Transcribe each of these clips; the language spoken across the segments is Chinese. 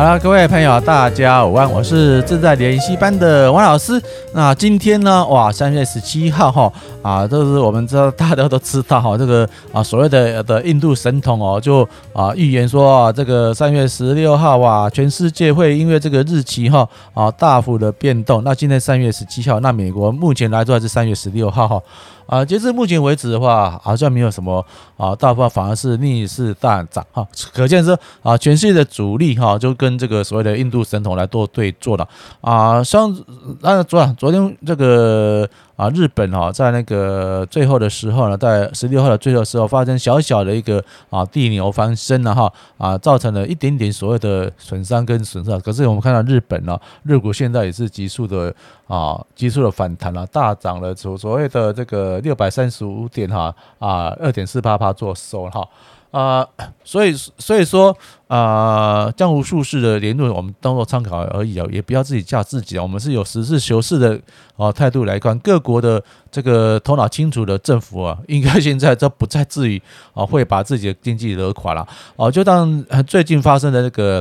好了，各位朋友，大家午安，我是正在联系班的王老师。那今天呢，哇，三月十七号哈啊，这是我们知道大家都知道哈，这个啊所谓的的印度神童哦，就啊预言说啊，这个三月十六号啊，全世界会因为这个日期哈啊大幅的变动。那今天三月十七号，那美国目前来说还是三月十六号哈。啊截至目前为止的话，好像没有什么啊，大部分反而是逆势大涨哈。可见说啊，全世界的主力哈，就跟这个所谓的印度神童来做对做了啊。像那昨昨天这个。啊，日本哈，在那个最后的时候呢，在十六号的最后时候，发生小小的一个啊地牛翻身了哈啊，造成了一点点所谓的损伤跟损伤。可是我们看到日本呢，日股现在也是急速的啊，急速的反弹了，大涨了所所谓的这个六百三十五点哈啊，二点四八趴做收哈。啊、所以所以说啊、江湖术士的言论我们当做参考而已啊，也不要自己吓自己啊。我们是有实事求是的啊态度来看，各国的这个头脑清楚的政府啊，应该现在都不再至于啊会把自己的经济惹垮了啊。就当最近发生的那个。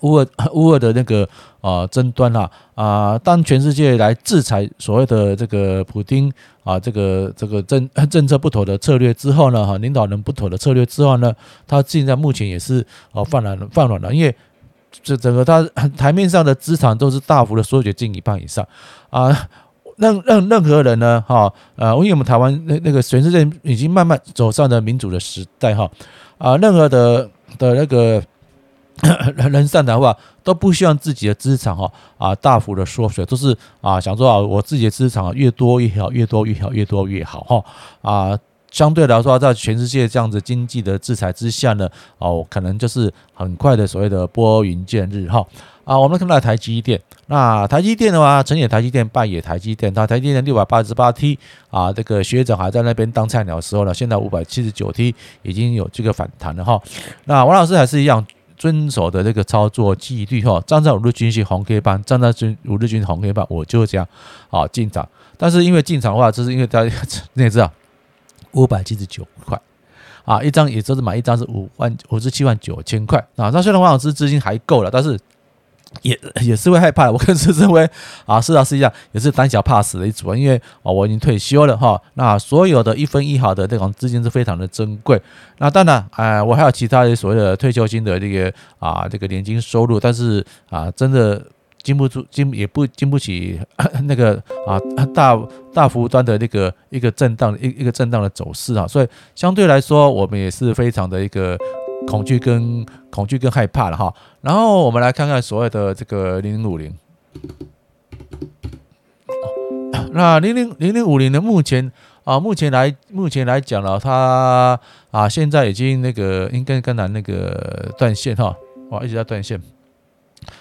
乌尔乌尔的那个啊争端啊啊，当全世界来制裁所谓的这个普丁啊，这个这个政 政策不妥的策略之后呢，哈，领导人不妥的策略之后呢，他现在目前也是啊放软了放软了，因为这整个他台面上的资产都是大幅的缩减近一半以上啊，任任任何人呢，哈呃，因为我们台湾那那个全世界已经慢慢走上了民主的时代哈啊，任何的的那个。人善的话都不希望自己的资产哈啊大幅的缩水，都是啊想说啊我自己的资产越多越好，越多越好，越多越好哈啊相对来说，在全世界这样子经济的制裁之下呢，哦可能就是很快的所谓的拨云见日哈啊我们看到台积电，那台积电的话，成也台积电，败也台积电，那台积电六百八十八 T 啊这个学长还在那边当菜鸟的时候呢，现在五百七十九 T 已经有这个反弹了哈，那王老师还是一样。遵守的这个操作纪律哈，站在五日均线红 K 棒，站在五日均线红 K 棒，我就这样啊进场。但是因为进场的话，就是因为大家你也知道，五百七十九块啊一张，也就是买一张是五万五十七万九千块啊。那虽然王老师资金还够了，但是。也 也是会害怕，我更是认为啊，是啊，是一样，也是胆小怕死的一组啊，因为啊，我已经退休了哈。那所有的一分一毫的这种资金是非常的珍贵。那当然，哎，我还有其他的所谓的退休金的这个啊，这个年金收入，但是啊，真的经不住，经也不经不起那个啊大大幅端的那个一个震荡，一一个震荡的走势啊。所以相对来说，我们也是非常的一个。恐惧跟恐惧跟害怕了哈，然后我们来看看所谓的这个零零五零，那零零零零五零的目前啊，目前来目前来讲了，它啊现在已经那个应该刚才那个断线哈，哇一直在断线。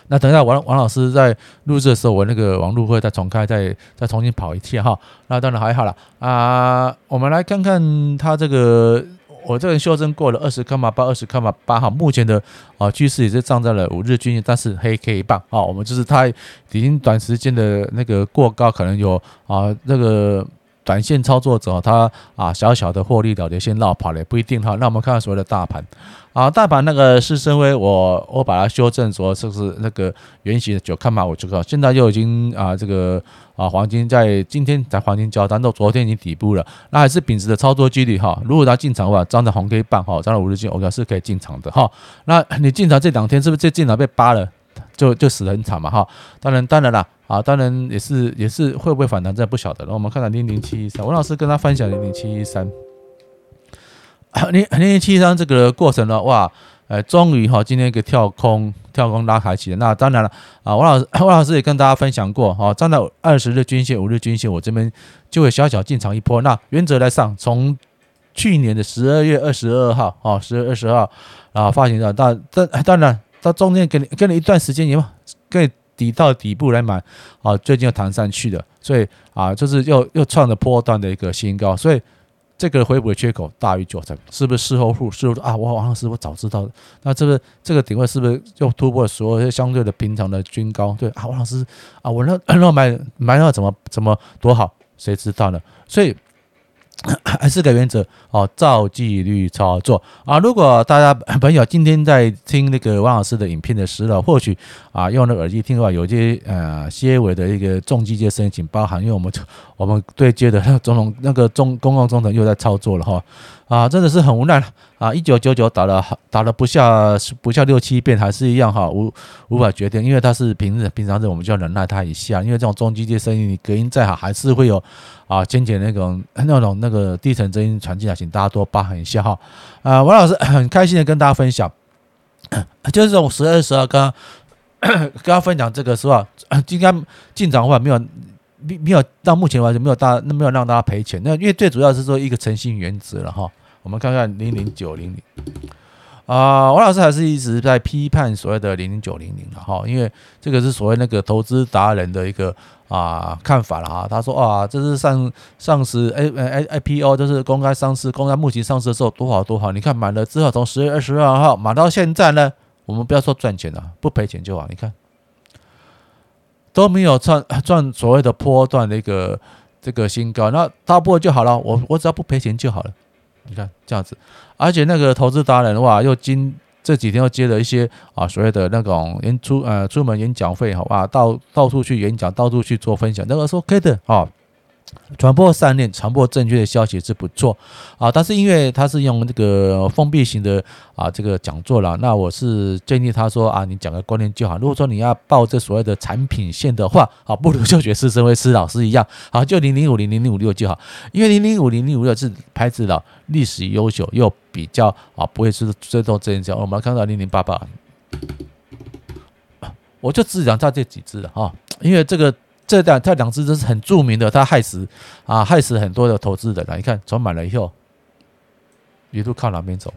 那等一下王王老师在录制的时候，我那个网络会再重开，再再重新跑一次哈。那当然还好了啊，我们来看看它这个。我这个修正过了二十克嘛八，二十克嘛八哈，目前的啊趋势也是站在了五日均线，但是黑 K 棒啊，我们就是它已经短时间的那个过高，可能有啊那个短线操作者他啊小小的获利了结先绕跑了也不一定哈。那我们看看所谓的大盘。啊，大盘那个是升威，我我把它修正说，是不是那个原型的九看嘛？我就看，现在就已经啊，这个啊，黄金在今天在黄金交单，到昨天已经底部了，那还是秉持的操作纪律哈。如果他进场的话，站在红 K 棒哈，站在五日线，我讲是可以进场的哈。那你进场这两天是不是这进场被扒了，就就死得很惨嘛哈？当然当然啦，啊，当然也是也是会不会反弹，这不晓得了。我们看看零零七一三，文老师跟他分享零零七一三。零零七一三这个过程呢，哇，呃，终于哈，今天一个跳空跳空拉开起来。那当然了啊，王老 师王老师也跟大家分享过哈，站在二十日均线、五日均线，我这边就会小小进场一波。那原则来上，从去年的十二月二十二号啊，十二月二十号啊发行的，但但当然到中间给你给你一段时间，也可以抵到底部来买啊，最近又弹上去的，所以啊，就是又又创了波段的一个新高，所以。这个回补的缺口大于九成，是不是事后付？事后啊，我王老师我早知道。那这个这个点位是不是又突破了所有相对的平常的均高？对啊，王老师啊，我那那买买那怎么怎么多好？谁知道呢？所以 还是个原则哦，照纪律操作啊。如果大家 朋友今天在听那个王老师的影片的时候，或许啊用那个耳机听的话，有些呃些微的一个重机械声音，请包含，因为我们 我们对接的那个总统那个中公共中层又在操作了哈啊，真的是很无奈啊！一九九九打了打了不下不下六七遍，还是一样哈无无法决定，因为它是平日平常日我们就要忍耐他一下，因为这种重机械声音你隔音再好还是会有。啊，尖尖那种那种那个低沉声音传进来，请大家多包涵一下哈。啊，王老师 很开心的跟大家分享，就是这种十二十二，刚刚跟大家分享这个是吧？应该进场的话没有没没有到目前为止没有大没有让大家赔钱，那因为最主要是说一个诚信原则了哈。我们看看零零九零零。啊，王老师还是一直在批判所谓的零零九零零了哈，因为这个是所谓那个投资达人的一个啊看法了哈。他说啊，这是上上市 A A I P O，就是公开上市、公开募集上市的时候多好多好。你看买了之后，从十月二十二号买到现在呢，我们不要说赚钱了，不赔钱就好。你看都没有赚赚所谓的波段的一个这个新高，那大波就好了。我我只要不赔钱就好了。你看这样子，而且那个投资达人的话，又今这几天又接了一些啊所谓的那种演出呃出门演讲费，好吧，到到处去演讲，到处去做分享，那个是 OK 的啊。传播善念，传播正确的消息是不错啊，但是因为他是用这个封闭型的啊这个讲座了，那我是建议他说啊，你讲个观念就好。如果说你要报这所谓的产品线的话，啊，不如就学师升辉施老师一样，好，就零零五零零零五六就好，因为零零五零零五六是牌子老，历史悠久，又比较啊不会是追动这一家。我们来看到零零八八，我就只讲在这几只了哈，因为这个。这两这两只都是很著名的，它害死啊，害死很多的投资人了。你看，从买了以后，一路靠哪边走？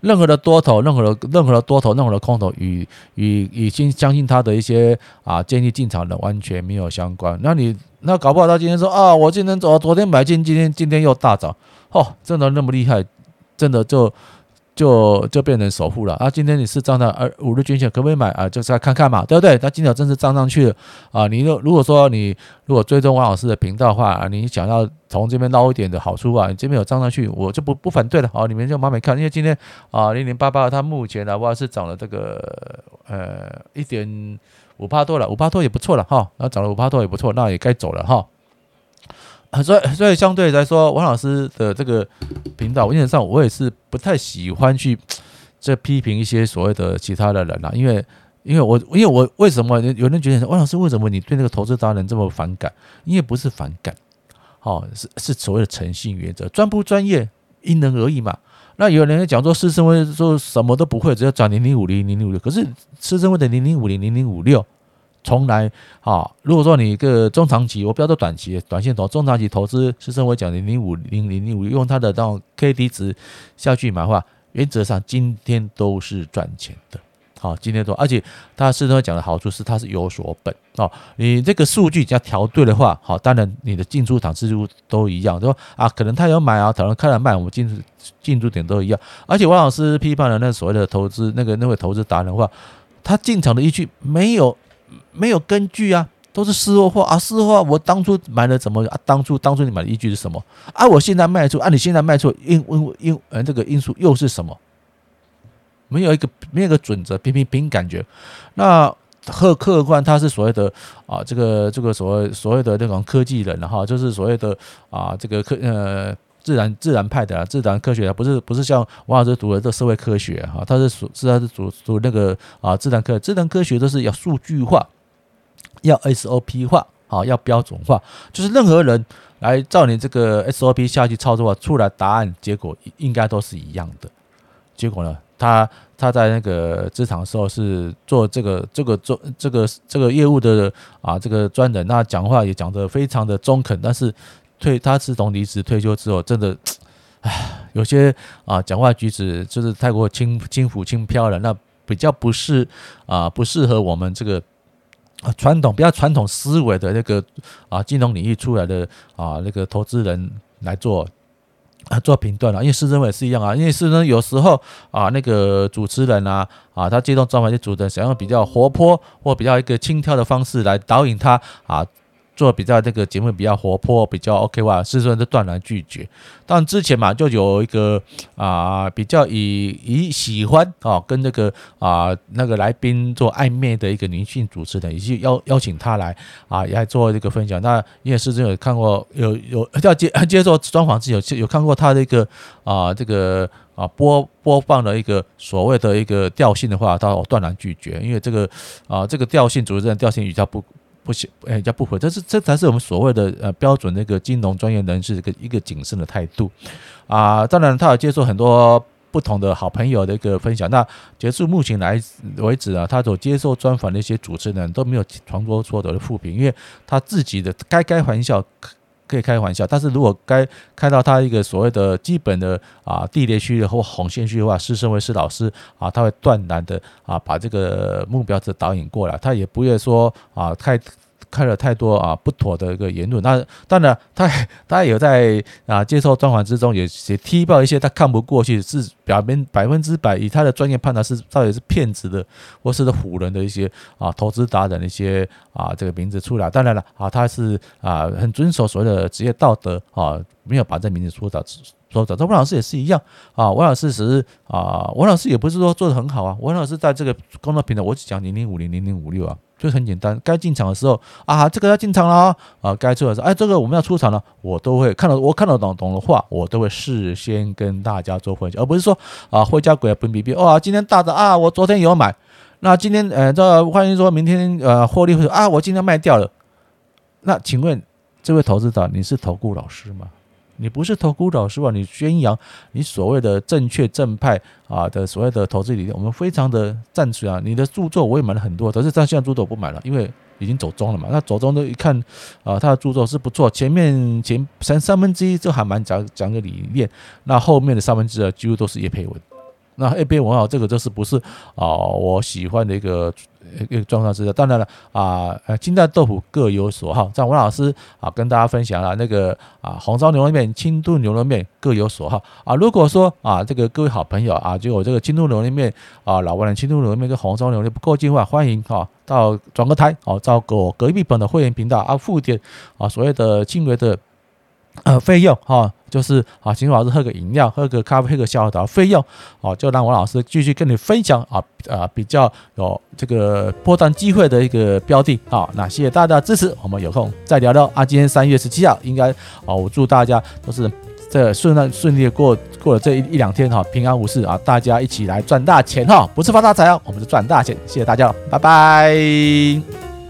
任何的多头，任何的任何的多头，任何的空头，与与已经相信他的一些啊建议进场的完全没有相关。那你那搞不好他今天说啊，我今天走，昨天买进，今天今天又大涨，哦，真的那么厉害？真的就。就就变成首富了啊！今天你是站在二五日均线，可不可以买啊？就是来看看嘛，对不对？那今天真是涨上去了啊！你如如果说你如果追踪王老师的频道的话啊，你想要从这边捞一点的好处啊，你这边有涨上去，我就不不反对了。好，你们就慢慢看，因为今天啊零零八八它目前的话是涨了这个呃一点五趴多了，五趴多也不错了哈。那涨了五趴多也不错，那也该走了哈。所以，所以相对来说，王老师的这个频道，原则上我也是不太喜欢去这批评一些所谓的其他的人啊，因为，因为我，因为我为什么有人觉得王老师为什么你对那个投资达人这么反感？因为不是反感，好，是是所谓的诚信原则，专不专业因人而异嘛。那有人讲说师生会说什么都不会，只要涨零零五零零零五六，可是师生会的零零五零零零五六。从来啊，如果说你一个中长期，我不要说短期，短线投中长期投资，施升辉讲零零五零零零五，用它的那种 K D 值下去买的话，原则上今天都是赚钱的。好，今天都，而且他施升辉讲的好处是它是有所本哦。你这个数据只要调对的话，好，当然你的进出场次数都一样，说啊，可能他有买啊，可能开了卖，我们进出进出点都一样。而且王老师批判的那所谓的投资那个那位投资达人的话，他进场的依据没有。没有根据啊，都是事后话啊，事后话我当初买了怎么啊？当初当初你买的依据是什么啊？我现在卖出啊？你现在卖出因因因呃这个因素又是什么？没有一个没有一个准则，凭凭凭感觉。那客客观他是所谓的啊，这个这个所谓所谓的那种科技人哈，就是所谓的啊这个科呃自然自然派的啊，自然科学啊，不是不是像王老师读的这社会科学哈，他是属是他是读读那个啊自然科自然科学都是要数据化。要 SOP 化，啊，要标准化，就是任何人来照你这个 SOP 下去操作，出来答案结果应该都是一样的。结果呢，他他在那个职场的时候是做这个这个做这个这个业务的啊，这个专人，那讲话也讲得非常的中肯，但是退他自从离职退休之后，真的，唉，有些啊讲话举止就是太过轻轻浮轻飘了，那比较不适啊不适合我们这个。啊，传统比较传统思维的那个啊，金融领域出来的啊，那个投资人来做啊做评断了，因为施升辉也是一样啊，因为施升辉有时候啊，那个主持人啊啊，他接动专门的主持人想用比较活泼或比较一个轻佻的方式来导引他啊，做比较这个节目比较活泼，比较 OK 哇，师尊就断然拒绝。但之前嘛，就有一个啊、比较以以喜欢啊、跟那个啊、那个来宾做暧昧的一个女性主持人，以及邀邀请他来啊，也来做这个分享。那因为师尊有看过，有有要接接受专访之有有看过他的一个啊这个啊播播放的一个所谓的一个调性的话，他断然拒绝，因为这个啊这个调性主持人调性比较不。不行，哎，叫不回，这是这才是我们所谓的呃标准那个金融专业人士的一个一个谨慎的态度啊。当然，他有接受很多不同的好朋友的一个分享。那结束目前来为止啊，他所接受专访的一些主持人都没有传播错的负评，因为他自己的该开玩笑。可以开玩笑，但是如果该开到他一个所谓的基本的啊地雷区或红线区的话，师身为是老师啊，他会断然的啊把这个目标者导引过来，他也不会说啊太。开了太多啊不妥的一个言论，那当然他他也有在啊接受专访之中也也踢爆一些他看不过去，是表面百分之百以他的专业判断是到底是骗子的或是唬人的一些啊投资达人的一些啊这个名字出来，当然了啊他是啊很遵守所谓的职业道德啊，没有把这名字说到说到，这王老师也是一样啊，王老师只是啊王老师也不是说做的很好啊，王老师在这个工作平台我只讲零零五零零零五六啊。就很简单，该进场的时候啊，这个要进场了啊，该出的时候，哎，这个我们要出场了，我都会看到，我看得懂懂的话，我都会事先跟大家做分享，而不是说啊，回家鬼不比比哇，今天大涨啊，我昨天有买，那今天呃，这欢迎说明天呃获利会啊，我今天卖掉了，那请问这位投资者，你是投顾老师吗？你不是投顾老师吧？你宣扬你所谓的正确正派啊的所谓的投资理念，我们非常的赞成啊。你的著作我也买了很多，但是但现在著作我不买了，因为已经走中了嘛。那走中的一看啊，他的著作是不错，前面前三三分之一就还蛮讲讲个理念，那后面的三分之二几乎都是叶培文。那一边文啊，这个就是不是啊我喜欢的一个。一个状况是的，当然了啊，呃，金蛋豆腐各有所好。像文老师啊，跟大家分享了那个啊，红烧牛肉面、清炖牛肉面各有所好啊。如果说啊，这个各位好朋友啊，就有这个清炖牛肉面啊，老外的清炖牛肉面跟红烧牛肉面不够劲的话，欢迎哈到转个台哦，到我隔壁本的会员频道啊，付点啊所谓的轻微的。呃，费用哈，就是啊，请老师喝个饮料，喝个咖啡，喝个下午茶，费用哦，就让王老师继续跟你分享啊啊，比较有这个波段机会的一个标的啊。那谢谢大家的支持，我们有空再聊聊啊。今天三月十七号，应该啊，我祝大家都是这顺顺顺利的过过了这一一两天哈，平安无事啊，大家一起来赚大钱哈，不是发大财哦，我们是赚大钱，谢谢大家，拜拜。